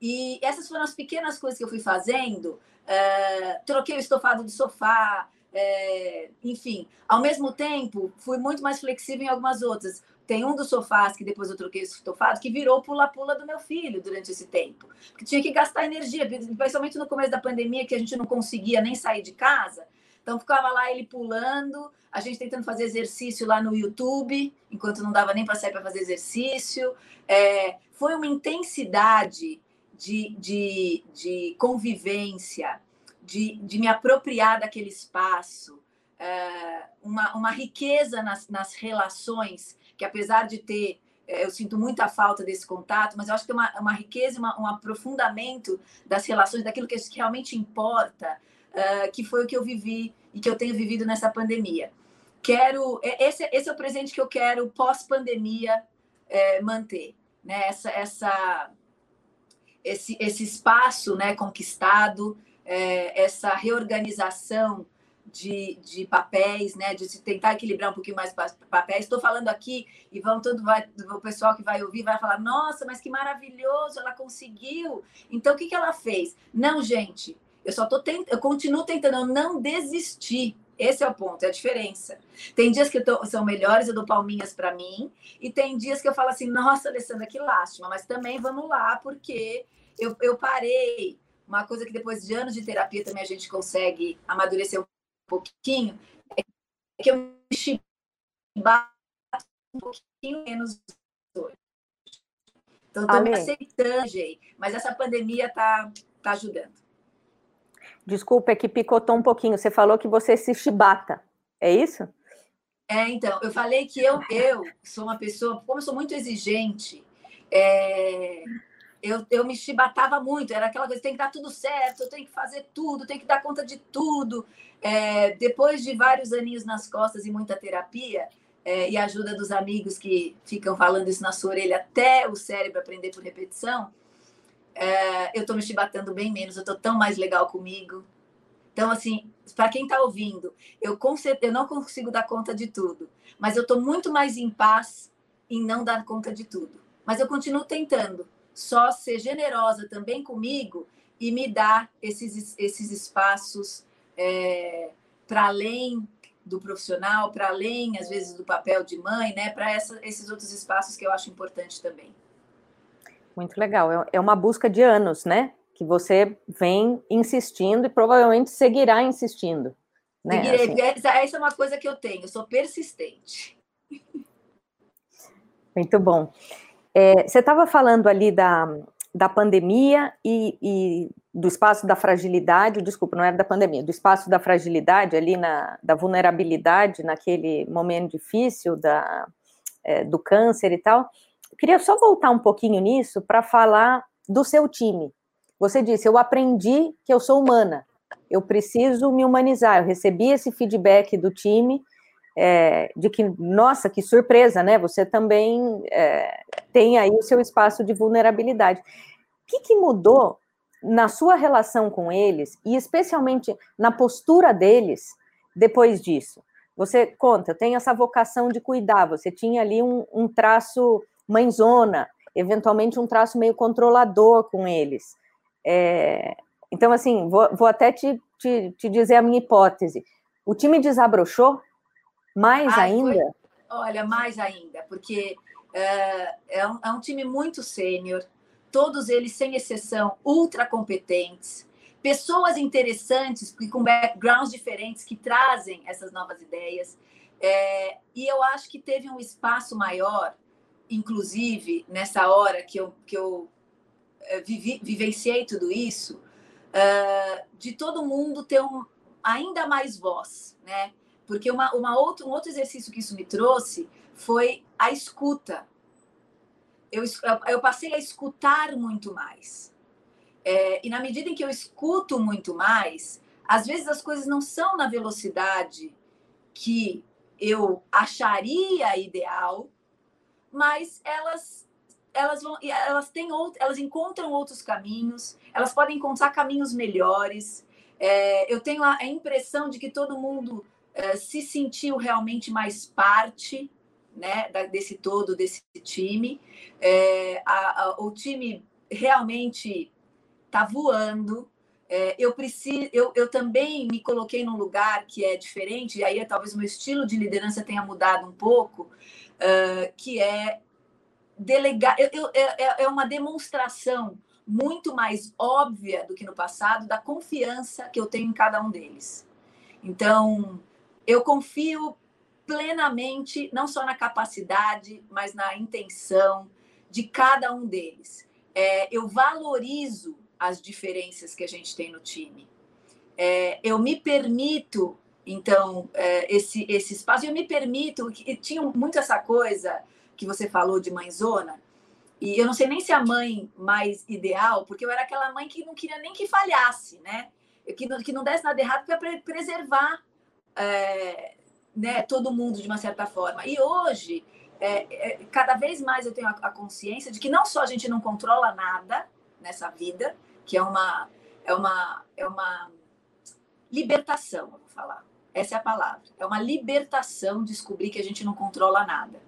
[SPEAKER 1] E essas foram as pequenas coisas que eu fui fazendo. É, troquei o estofado do sofá, é, enfim. Ao mesmo tempo, fui muito mais flexível em algumas outras. Tem um dos sofás que depois eu troquei o estofado que virou pula-pula do meu filho durante esse tempo. Porque tinha que gastar energia, principalmente no começo da pandemia, que a gente não conseguia nem sair de casa. Então ficava lá ele pulando, a gente tentando fazer exercício lá no YouTube, enquanto não dava nem para sair para fazer exercício. É, foi uma intensidade de, de, de convivência, de, de me apropriar daquele espaço, é, uma, uma riqueza nas, nas relações, que apesar de ter é, eu sinto muita falta desse contato, mas eu acho que tem uma, uma riqueza, uma, um aprofundamento das relações, daquilo que realmente importa, uh, que foi o que eu vivi e que eu tenho vivido nessa pandemia. Quero, esse, esse é o presente que eu quero pós-pandemia é, manter, né? Essa, essa esse, esse espaço né, conquistado, é, essa reorganização de, de papéis, né, de se tentar equilibrar um pouquinho mais papéis. Estou falando aqui e vão todo vai, o pessoal que vai ouvir vai falar: nossa, mas que maravilhoso, ela conseguiu. Então, o que, que ela fez? Não, gente, eu só tô tent... eu continuo tentando não desistir. Esse é o ponto, é a diferença. Tem dias que tô, são melhores, eu dou palminhas para mim, e tem dias que eu falo assim, nossa, Alessandra, que lástima, mas também vamos lá, porque eu, eu parei. Uma coisa que depois de anos de terapia também a gente consegue amadurecer um pouquinho, é que eu me um pouquinho menos hoje. Então, estou me aceitando, mas essa pandemia está tá ajudando.
[SPEAKER 2] Desculpa, é que picotou um pouquinho. Você falou que você se chibata, é isso?
[SPEAKER 1] É, então, eu falei que eu, eu sou uma pessoa, como eu sou muito exigente, é, eu, eu me chibatava muito, era aquela coisa, tem que dar tudo certo, tenho que fazer tudo, tenho que dar conta de tudo. É, depois de vários aninhos nas costas e muita terapia, é, e ajuda dos amigos que ficam falando isso na sua orelha até o cérebro aprender por repetição, é, eu estou me chibatando bem menos, eu estou tão mais legal comigo. Então, assim, para quem está ouvindo, eu, eu não consigo dar conta de tudo, mas eu estou muito mais em paz em não dar conta de tudo. Mas eu continuo tentando só ser generosa também comigo e me dar esses, esses espaços é, para além do profissional, para além, às vezes, do papel de mãe, né? Para esses outros espaços que eu acho importante também.
[SPEAKER 2] Muito legal. É, é uma busca de anos, né? Que você vem insistindo e provavelmente seguirá insistindo. Né?
[SPEAKER 1] Seguirei, assim. essa, essa é uma coisa que eu tenho, eu sou persistente.
[SPEAKER 2] Muito bom. É, você estava falando ali da, da pandemia e, e, do espaço da fragilidade, desculpa, não era da pandemia, do espaço da fragilidade ali, na, da vulnerabilidade naquele momento difícil da, é, do câncer e tal. Eu queria só voltar um pouquinho nisso para falar do seu time. Você disse, eu aprendi que eu sou humana, eu preciso me humanizar. Eu recebi esse feedback do time é, de que, nossa, que surpresa, né? Você também é, tem aí o seu espaço de vulnerabilidade. O que, que mudou na sua relação com eles e especialmente na postura deles depois disso? Você conta, tem essa vocação de cuidar, você tinha ali um, um traço mãezona, eventualmente um traço meio controlador com eles. É, então, assim, vou, vou até te, te, te, dizer a minha hipótese. O time desabrochou mais Ai, ainda? Foi,
[SPEAKER 1] olha, mais ainda, porque é, é, um, é um time muito sênior, todos eles, sem exceção, ultra competentes, pessoas interessantes e com backgrounds diferentes que trazem essas novas ideias. É, e eu acho que teve um espaço maior, inclusive nessa hora que eu, que eu é, vivi, vivenciei tudo isso, uh, de todo mundo ter um, ainda mais voz, né? Porque uma, uma outro, um outro exercício que isso me trouxe foi a escuta. Eu, eu passei a escutar muito mais. É, e na medida em que eu escuto muito mais, às vezes as coisas não são na velocidade que eu acharia ideal, mas elas elas vão elas têm outro, elas encontram outros caminhos, elas podem encontrar caminhos melhores. É, eu tenho a, a, impressão de que todo mundo se sentiu realmente mais parte né, desse todo, desse time. É, a, a, o time realmente está voando. É, eu preciso, eu, eu também me coloquei num lugar que é diferente, e aí talvez o meu estilo de liderança tenha mudado um pouco, uh, que é delegar. Eu, eu, é, é uma demonstração muito mais óbvia do que no passado da confiança que eu tenho em cada um deles. Então, eu confio plenamente, não só na capacidade, mas na intenção de cada um deles. É, eu valorizo as diferenças que a gente tem no time. É, eu me permito, então, é, esse, esse espaço, eu me permito, e tinha muito essa coisa que você falou de mãezona, e eu não sei nem se a mãe mais ideal, porque eu era aquela mãe que não queria nem que falhasse, né? Que não, que não desse nada errado para preservar é, né, todo mundo de uma certa forma. E hoje, é, é, cada vez mais eu tenho a, a, consciência de que não só a gente não controla nada nessa vida, que é uma é uma é uma libertação, vou falar. Essa é a palavra. É uma libertação descobrir que a gente não controla nada.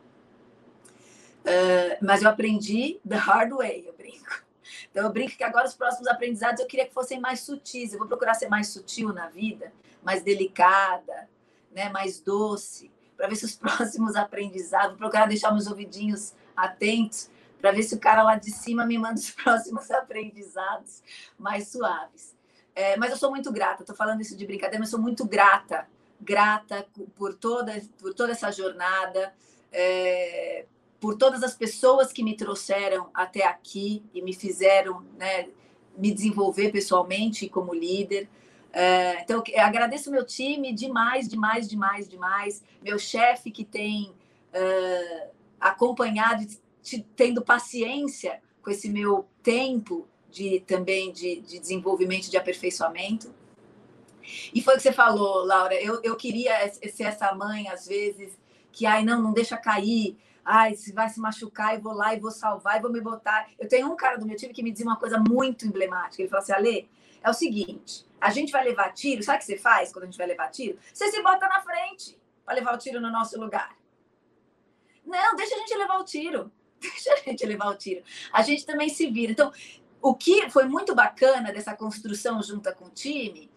[SPEAKER 1] Uh, mas eu aprendi the hard way, eu brinco. Então eu brinco que agora os próximos aprendizados eu queria que fossem mais sutis. Eu vou procurar ser mais sutil na vida, mais delicada, né, mais doce, para ver se os próximos aprendizados, procurar deixar meus ouvidinhos atentos, para ver se o cara lá de cima me manda os próximos aprendizados mais suaves. É, mas eu sou muito grata, estou falando isso de brincadeira, mas sou muito grata, grata por toda, por toda essa jornada, é, por todas as pessoas que me trouxeram até aqui e me fizeram né, me desenvolver pessoalmente como líder. É, então, agradeço meu time demais, demais, demais, demais. Meu chefe que tem uh, acompanhado, tendo paciência com esse meu tempo de também de, de desenvolvimento, de aperfeiçoamento. E foi o que você falou, Laura. Eu, eu queria ser essa mãe, às vezes, que, ai, não, não deixa cair. Ai, se vai se machucar, eu vou lá e vou salvar e vou me botar. Eu tenho um cara do meu time que me dizia uma coisa muito emblemática. Ele falou assim: Ale, é o seguinte: a gente vai levar tiro, sabe o que você faz quando a gente vai levar tiro? Você se bota na frente para levar o tiro no nosso lugar. Não, deixa a gente levar o tiro. Deixa a gente levar o tiro. A gente também se vira. Então, o que foi muito bacana dessa construção junto com o time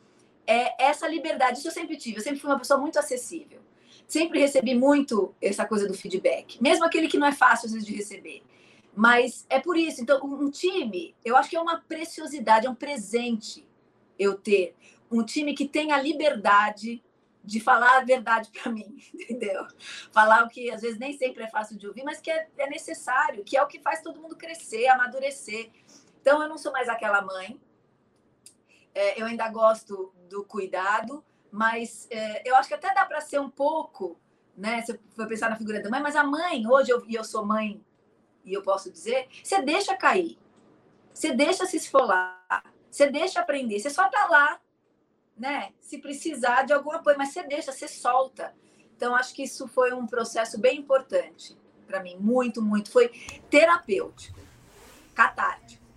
[SPEAKER 1] é essa liberdade. Isso eu sempre tive. Eu sempre fui uma pessoa muito acessível. Sempre recebi muito essa coisa do feedback, mesmo aquele que não é fácil às vezes de receber. Mas é por isso. Então, um time, eu acho que é uma preciosidade, é um presente eu ter um time que tem a liberdade de falar a verdade para mim, entendeu? Falar o que às vezes nem sempre é fácil de ouvir, mas que é, é, necessário, que é o que faz todo mundo crescer, amadurecer. Então, eu não sou mais aquela mãe, é, eu ainda gosto do cuidado, mas é, eu acho que até dá para ser um pouco, né? Se for pensar na figura da mãe, mas a mãe, hoje eu, e eu sou mãe, e eu posso dizer, você deixa cair, você deixa se esfolar, você deixa aprender, você só tá lá, né? Se precisar de algum apoio, mas você deixa, você solta. Então, acho que isso foi um processo bem importante para mim, muito, muito. Foi terapêutico, catártico.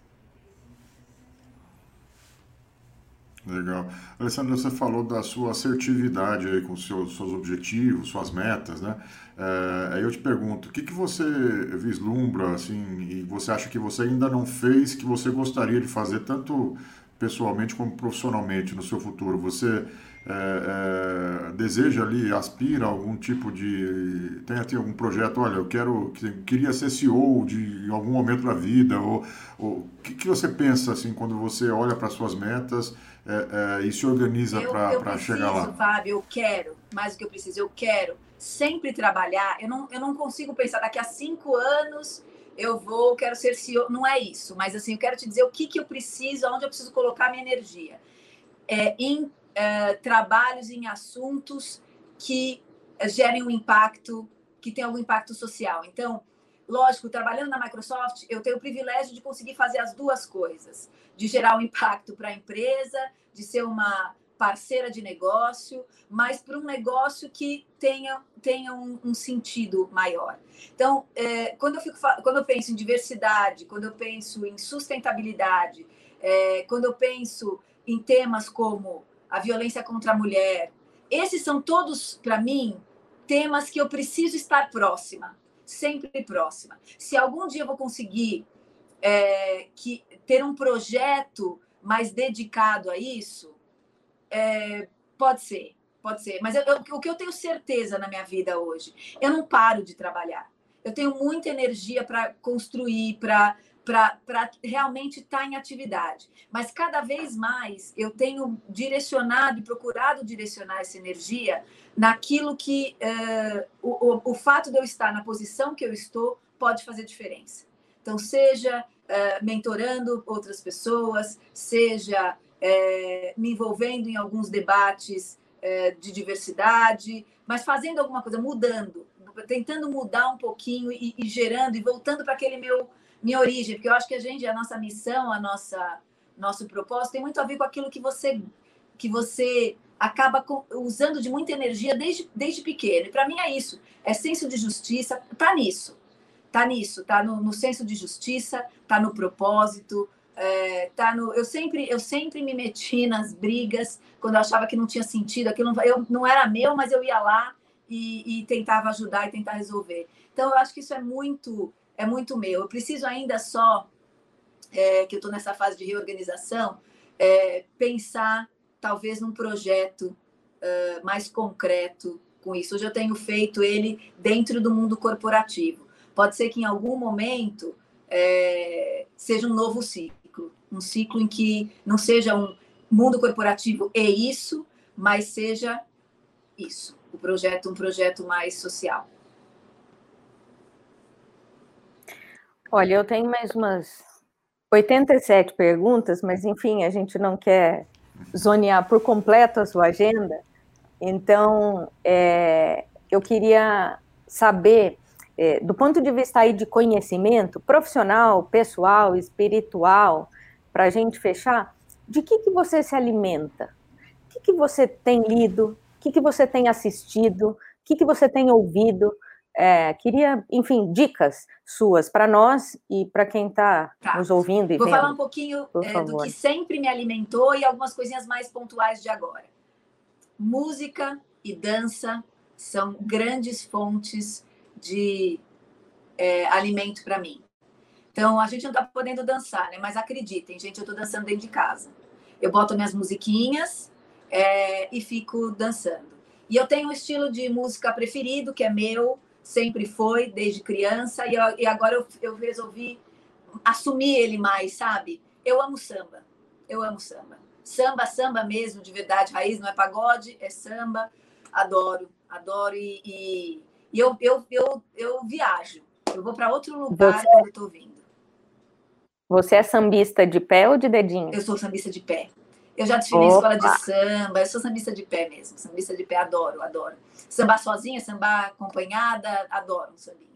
[SPEAKER 3] Legal. Alessandra, você falou da sua assertividade aí com seus, seus objetivos, suas metas, né? É, aí eu te pergunto, o que, que você vislumbra, assim, e você acha que você ainda não fez, que você gostaria de fazer, tanto pessoalmente como profissionalmente no seu futuro? Você é, é, deseja ali, aspira a algum tipo de. Tem, tem algum projeto, olha, eu quero. Queria ser CEO de em algum momento da vida, ou o que, que você pensa assim quando você olha para suas metas é, é, e se organiza para chegar lá?
[SPEAKER 1] Fábio, eu quero, mais do que eu preciso, eu quero sempre trabalhar. Eu não, eu não consigo pensar daqui a cinco anos eu vou, quero ser CEO. Não é isso, mas assim, eu quero te dizer o que, que eu preciso, aonde eu preciso colocar minha energia. É, em é, trabalhos em assuntos que gerem um impacto, que tenham algum impacto social. Então, lógico, trabalhando na Microsoft, eu tenho o privilégio de conseguir fazer as duas coisas: de gerar um impacto para a empresa, de ser uma parceira de negócio, mas para um negócio que tenha, tenha um, um sentido maior. Então, é, quando, eu fico, quando eu penso em diversidade, quando eu penso em sustentabilidade, é, quando eu penso em temas como a violência contra a mulher. Esses são todos, para mim, temas que eu preciso estar próxima, sempre próxima. Se algum dia eu vou conseguir é, que, ter um projeto mais dedicado a isso, é, pode ser, pode ser. Mas eu, eu, o que eu tenho certeza na minha vida hoje, eu não paro de trabalhar. Eu tenho muita energia para construir, para para realmente estar tá em atividade. Mas cada vez mais eu tenho direcionado e procurado direcionar essa energia naquilo que uh, o, o, fato de eu estar na posição que eu estou pode fazer diferença. Então, seja uh, mentorando outras pessoas, seja uh, me envolvendo em alguns debates de diversidade, mas fazendo alguma coisa, mudando, tentando mudar um pouquinho e, e gerando e voltando para aquele meu minha origem, porque eu acho que a gente, a nossa missão, a nossa nosso propósito tem muito a ver com aquilo que você que você acaba usando de muita energia desde, desde pequeno. E para mim é isso, é senso de justiça, tá nisso. Tá nisso, tá no, no senso de justiça, tá no propósito, é, tá no eu sempre eu sempre me meti nas brigas quando eu achava que não tinha sentido, aquilo não, eu, não era meu, mas eu ia lá e, e tentava ajudar e tentar resolver. Então eu acho que isso é muito é muito meu. Eu preciso ainda só, é, que eu estou nessa fase de reorganização, é, pensar talvez num projeto uh, mais concreto com isso. Hoje eu tenho feito ele dentro do mundo corporativo. Pode ser que em algum momento é, seja um novo ciclo, um ciclo em que não seja um mundo corporativo e isso, mas seja isso, o projeto, um projeto mais social.
[SPEAKER 2] Olha, eu tenho mais umas 87 perguntas, mas enfim, a gente não quer zonear por completo a sua agenda. Então, é, eu queria saber, é, do ponto de vista aí de conhecimento profissional, pessoal, espiritual, para a gente fechar, de que, que você se alimenta? O que, que você tem lido? O que, que você tem assistido? O que, que você tem ouvido? É, queria, enfim, dicas suas para nós e para quem está tá. nos ouvindo. E
[SPEAKER 1] Vou
[SPEAKER 2] vendo,
[SPEAKER 1] falar um pouquinho é, do que sempre me alimentou e algumas coisinhas mais pontuais de agora. Música e dança são grandes fontes de é, alimento para mim. Então, a gente não está podendo dançar, né? Mas acreditem, gente, eu estou dançando dentro de casa. Eu boto minhas musiquinhas é, e fico dançando. E eu tenho um estilo de música preferido, que é meu, sempre foi, desde criança, e, eu, e agora eu, eu resolvi assumir ele mais, sabe? Eu amo samba, eu amo samba. Samba, samba mesmo, de verdade, raiz, não é pagode, é samba. Adoro, adoro. E, e, e eu, eu, eu, eu viajo, eu vou para outro lugar Você... quando estou vindo.
[SPEAKER 2] Você é sambista de pé ou de dedinho?
[SPEAKER 1] Eu sou sambista de pé. Eu já desfilei em escola de samba, eu sou sambista de pé mesmo, sambista de pé, adoro, adoro. Sambar sozinha, sambar acompanhada, adoro um sambinha.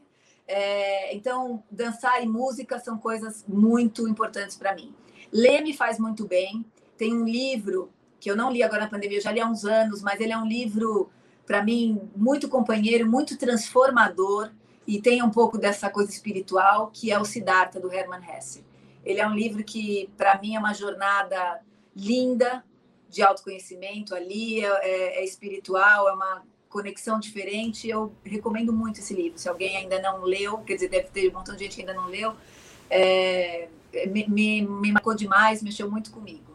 [SPEAKER 1] É, então, dançar e música são coisas muito importantes para mim. Ler me faz muito bem. Tem um livro que eu não li agora na pandemia, eu já li há uns anos, mas ele é um livro, para mim, muito companheiro, muito transformador e tem um pouco dessa coisa espiritual, que é o Siddhartha, do Hermann Hesse. Ele é um livro que, para mim, é uma jornada linda de autoconhecimento ali, é, é, é espiritual, é uma conexão diferente. Eu recomendo muito esse livro. Se alguém ainda não leu, quer dizer, deve ter um montão de gente que ainda não leu, é, me, me, me, marcou demais, mexeu muito comigo.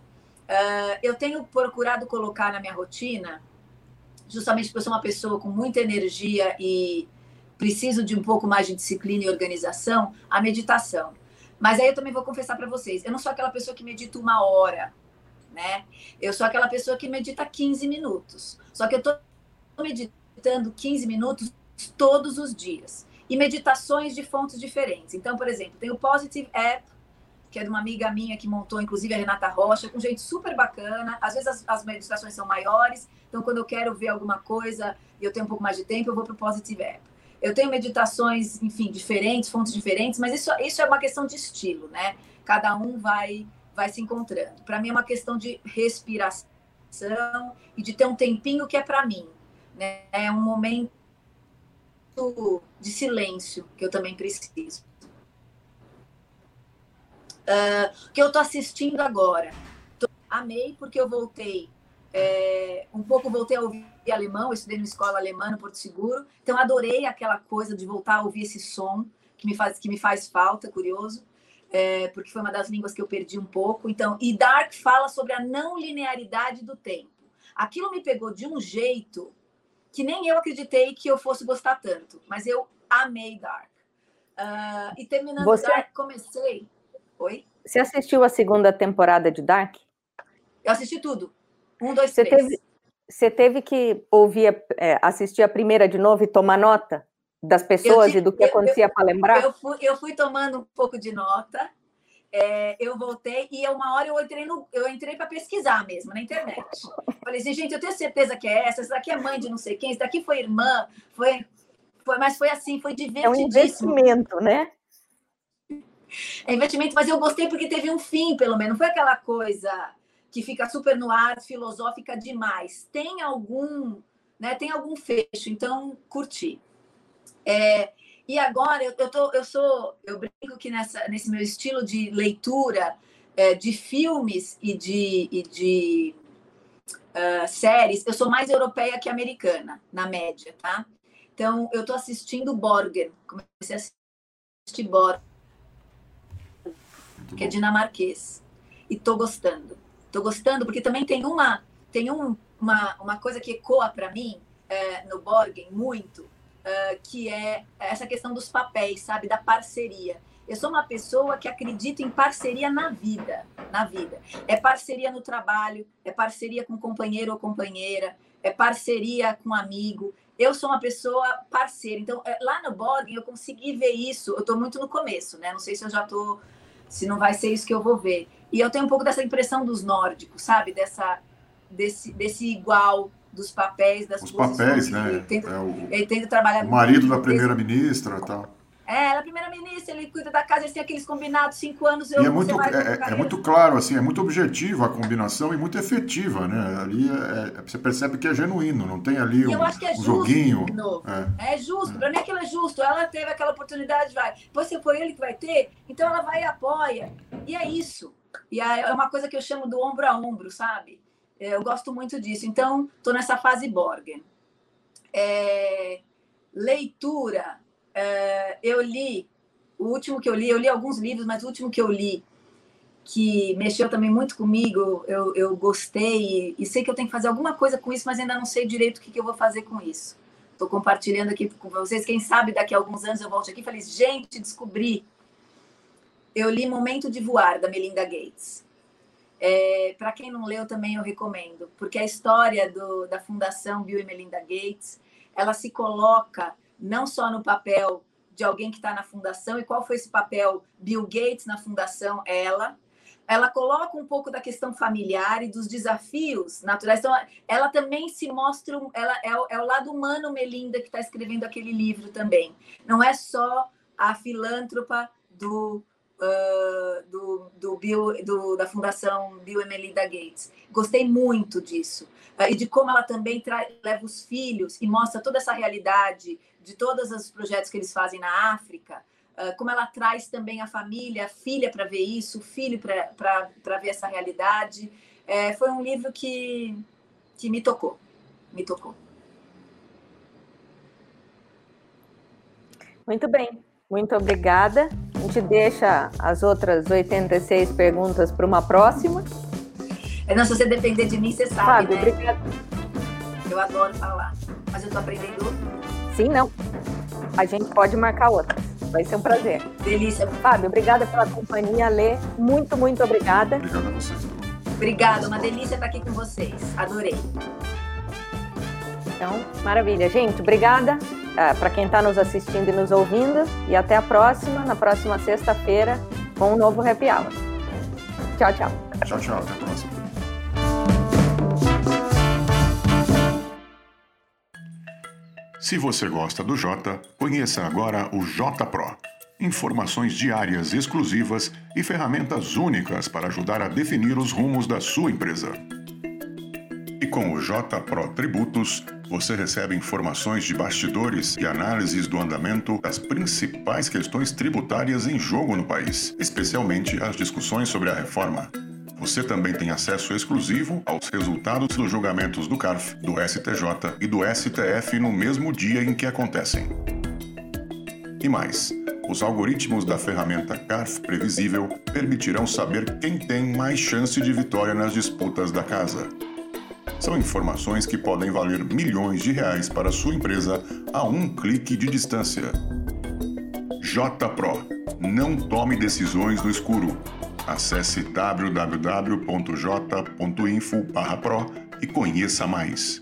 [SPEAKER 1] Uh, eu tenho procurado colocar na minha rotina, justamente porque eu sou uma pessoa com muita energia e preciso de um pouco mais de disciplina e organização, a meditação. Mas aí eu também vou confessar para vocês, eu não sou aquela pessoa que medita uma hora, né? Eu sou aquela pessoa que medita 15 minutos. Só que eu estou meditando 15 minutos todos os dias. E meditações de fontes diferentes. Então, por exemplo, tem o Positive App, que é de uma amiga minha que montou, inclusive a Renata Rocha, com gente super bacana. Às vezes as, as meditações são maiores, então quando eu quero ver alguma coisa e eu tenho um pouco mais de tempo, eu vou para o Positive App. Eu tenho meditações, enfim, diferentes, fontes diferentes, mas isso, isso é uma questão de estilo, né? Cada um vai vai se encontrando. Para mim é uma questão de respiração e de ter um tempinho que é para mim, né? É um momento de silêncio que eu também preciso. Uh, que eu estou assistindo agora. Tô, amei porque eu voltei é, um pouco voltei a ouvir alemão, eu estudei na escola alemã no Porto Seguro, então adorei aquela coisa de voltar a ouvir esse som que me faz, que me faz falta, curioso, é, porque foi uma das línguas que eu perdi um pouco. Então, e Dark fala sobre a não linearidade do tempo. Aquilo me pegou de um jeito que nem eu acreditei que eu fosse gostar tanto, mas eu amei Dark. Uh, e terminando Você... Dark, comecei. Oi?
[SPEAKER 2] Você assistiu a segunda temporada de Dark?
[SPEAKER 1] Eu assisti tudo. Um, dois,
[SPEAKER 2] você
[SPEAKER 1] três.
[SPEAKER 2] Teve, você teve que ouvir, é, assistir a primeira de novo e tomar nota das pessoas e do que acontecia para lembrar?
[SPEAKER 1] Eu fui, eu fui tomando um pouco de nota. É, eu voltei e uma hora eu entrei no, eu entrei para pesquisar mesmo na internet. Falei assim, gente, eu tenho certeza que é essa, essa daqui é mãe de não sei quem, essa daqui foi irmã, foi, foi mas foi assim, foi divertidíssimo. É um
[SPEAKER 2] investimento, né?
[SPEAKER 1] É investimento, mas eu gostei porque teve um fim, pelo menos. Não foi aquela coisa que fica super no ar, filosófica demais. Tem algum, né? Tem algum fecho, então curti. É, e agora eu, eu, tô, eu sou, eu brinco que nessa, nesse meu estilo de leitura é, de filmes e de, e de uh, séries, eu sou mais europeia que americana, na média, tá? Então, eu tô assistindo Borgen, comecei a assistir Borgen, que é dinamarquês, e tô gostando. Estou gostando, porque também tem uma, tem um, uma, uma coisa que ecoa para mim é, no Borgen muito, é, que é essa questão dos papéis, sabe? Da parceria. Eu sou uma pessoa que acredita em parceria na vida, na vida. É parceria no trabalho, é parceria com companheiro ou companheira, é parceria com amigo. Eu sou uma pessoa parceira. Então, é, lá no Borgen eu consegui ver isso. Eu estou muito no começo, né? Não sei se eu já estou, se não vai ser isso que eu vou ver. E eu tenho um pouco dessa impressão dos nórdicos, sabe? Dessa, desse, desse igual dos papéis, das
[SPEAKER 3] Os papéis, né? Ele
[SPEAKER 1] tenta, é o, ele tenta trabalhar...
[SPEAKER 3] O marido da primeira-ministra e tal.
[SPEAKER 1] É, ela é primeira-ministra, ele cuida da casa, eles têm aqueles combinados, cinco anos...
[SPEAKER 3] Eu, e é muito, é, é, muito claro, assim, é muito objetivo a combinação e muito efetiva, né? Ali é, é você percebe que é genuíno, não tem ali um,
[SPEAKER 1] é
[SPEAKER 3] um joguinho.
[SPEAKER 1] É, é justo, é. para mim aquilo é justo. Ela teve aquela oportunidade, vai. Você foi ele que vai ter, então ela vai e apoia. E é isso. E é uma coisa que eu chamo do ombro a ombro, sabe? É, eu gosto muito disso. Então, estou nessa fase Borgen. É, leitura. É, eu li, o último que eu li, eu li alguns livros, mas o último que eu li, que mexeu também muito comigo, eu, eu gostei e, e sei que eu tenho que fazer alguma coisa com isso, mas ainda não sei direito o que, que eu vou fazer com isso. Estou compartilhando aqui com vocês. Quem sabe daqui a alguns anos eu volto aqui e falei, gente, descobri eu li Momento de Voar, da Melinda Gates. É, Para quem não leu, também eu recomendo, porque a história do, da Fundação Bill e Melinda Gates, ela se coloca não só no papel de alguém que está na fundação, e qual foi esse papel Bill Gates na fundação? Ela. Ela coloca um pouco da questão familiar e dos desafios naturais. Então, ela também se mostra, ela é, é o lado humano, Melinda, que está escrevendo aquele livro também. Não é só a filântropa do uh, do, do, Bill, do, da Fundação Bill e Melinda Gates. Gostei muito disso. Uh, e de como ela também leva os filhos e mostra toda essa realidade de todos os projetos que eles fazem na África. Uh, como ela traz também a família, a filha para ver isso, o filho para ver essa realidade. é, foi um livro que, que me tocou, me tocou.
[SPEAKER 2] Muito bem, muito obrigada. A gente deixa as outras 86 perguntas para uma próxima.
[SPEAKER 1] É, não, se você depender de mim, você sabe,
[SPEAKER 2] Fábio,
[SPEAKER 1] né?
[SPEAKER 2] obrigada.
[SPEAKER 1] Eu adoro falar, mas eu tô aprendendo.
[SPEAKER 2] Sim, não. A gente pode marcar outras. Vai ser um prazer.
[SPEAKER 1] Delícia.
[SPEAKER 2] Fábio, obrigada pela companhia. Lê, muito, muito obrigada.
[SPEAKER 3] Obrigado a vocês.
[SPEAKER 1] Obrigada, uma delícia estar aqui com vocês. Adorei.
[SPEAKER 2] Então, maravilha. Gente, obrigada uh, para quem está nos assistindo e nos ouvindo. E até a próxima, na próxima sexta-feira, com um novo Happy Hour. Tchau, tchau.
[SPEAKER 3] Tchau, tchau. Até a próxima. Se você gosta do Jota, conheça agora o Jota Pro. Informações diárias exclusivas e ferramentas únicas para ajudar a definir os rumos da sua empresa. E com o J Pro Tributos, você recebe informações de bastidores e análises do andamento das principais questões tributárias em jogo no país, especialmente as discussões sobre a reforma. Você também tem acesso exclusivo aos resultados dos julgamentos do CARF, do STJ e do STF no mesmo dia em que acontecem. E mais, os algoritmos da ferramenta CARF Previsível permitirão saber quem tem mais chance de vitória nas disputas da casa. São informações que podem valer milhões de reais para sua empresa a um clique de distância. JPro. Não tome decisões no escuro. Acesse www.j.info/pro e conheça mais.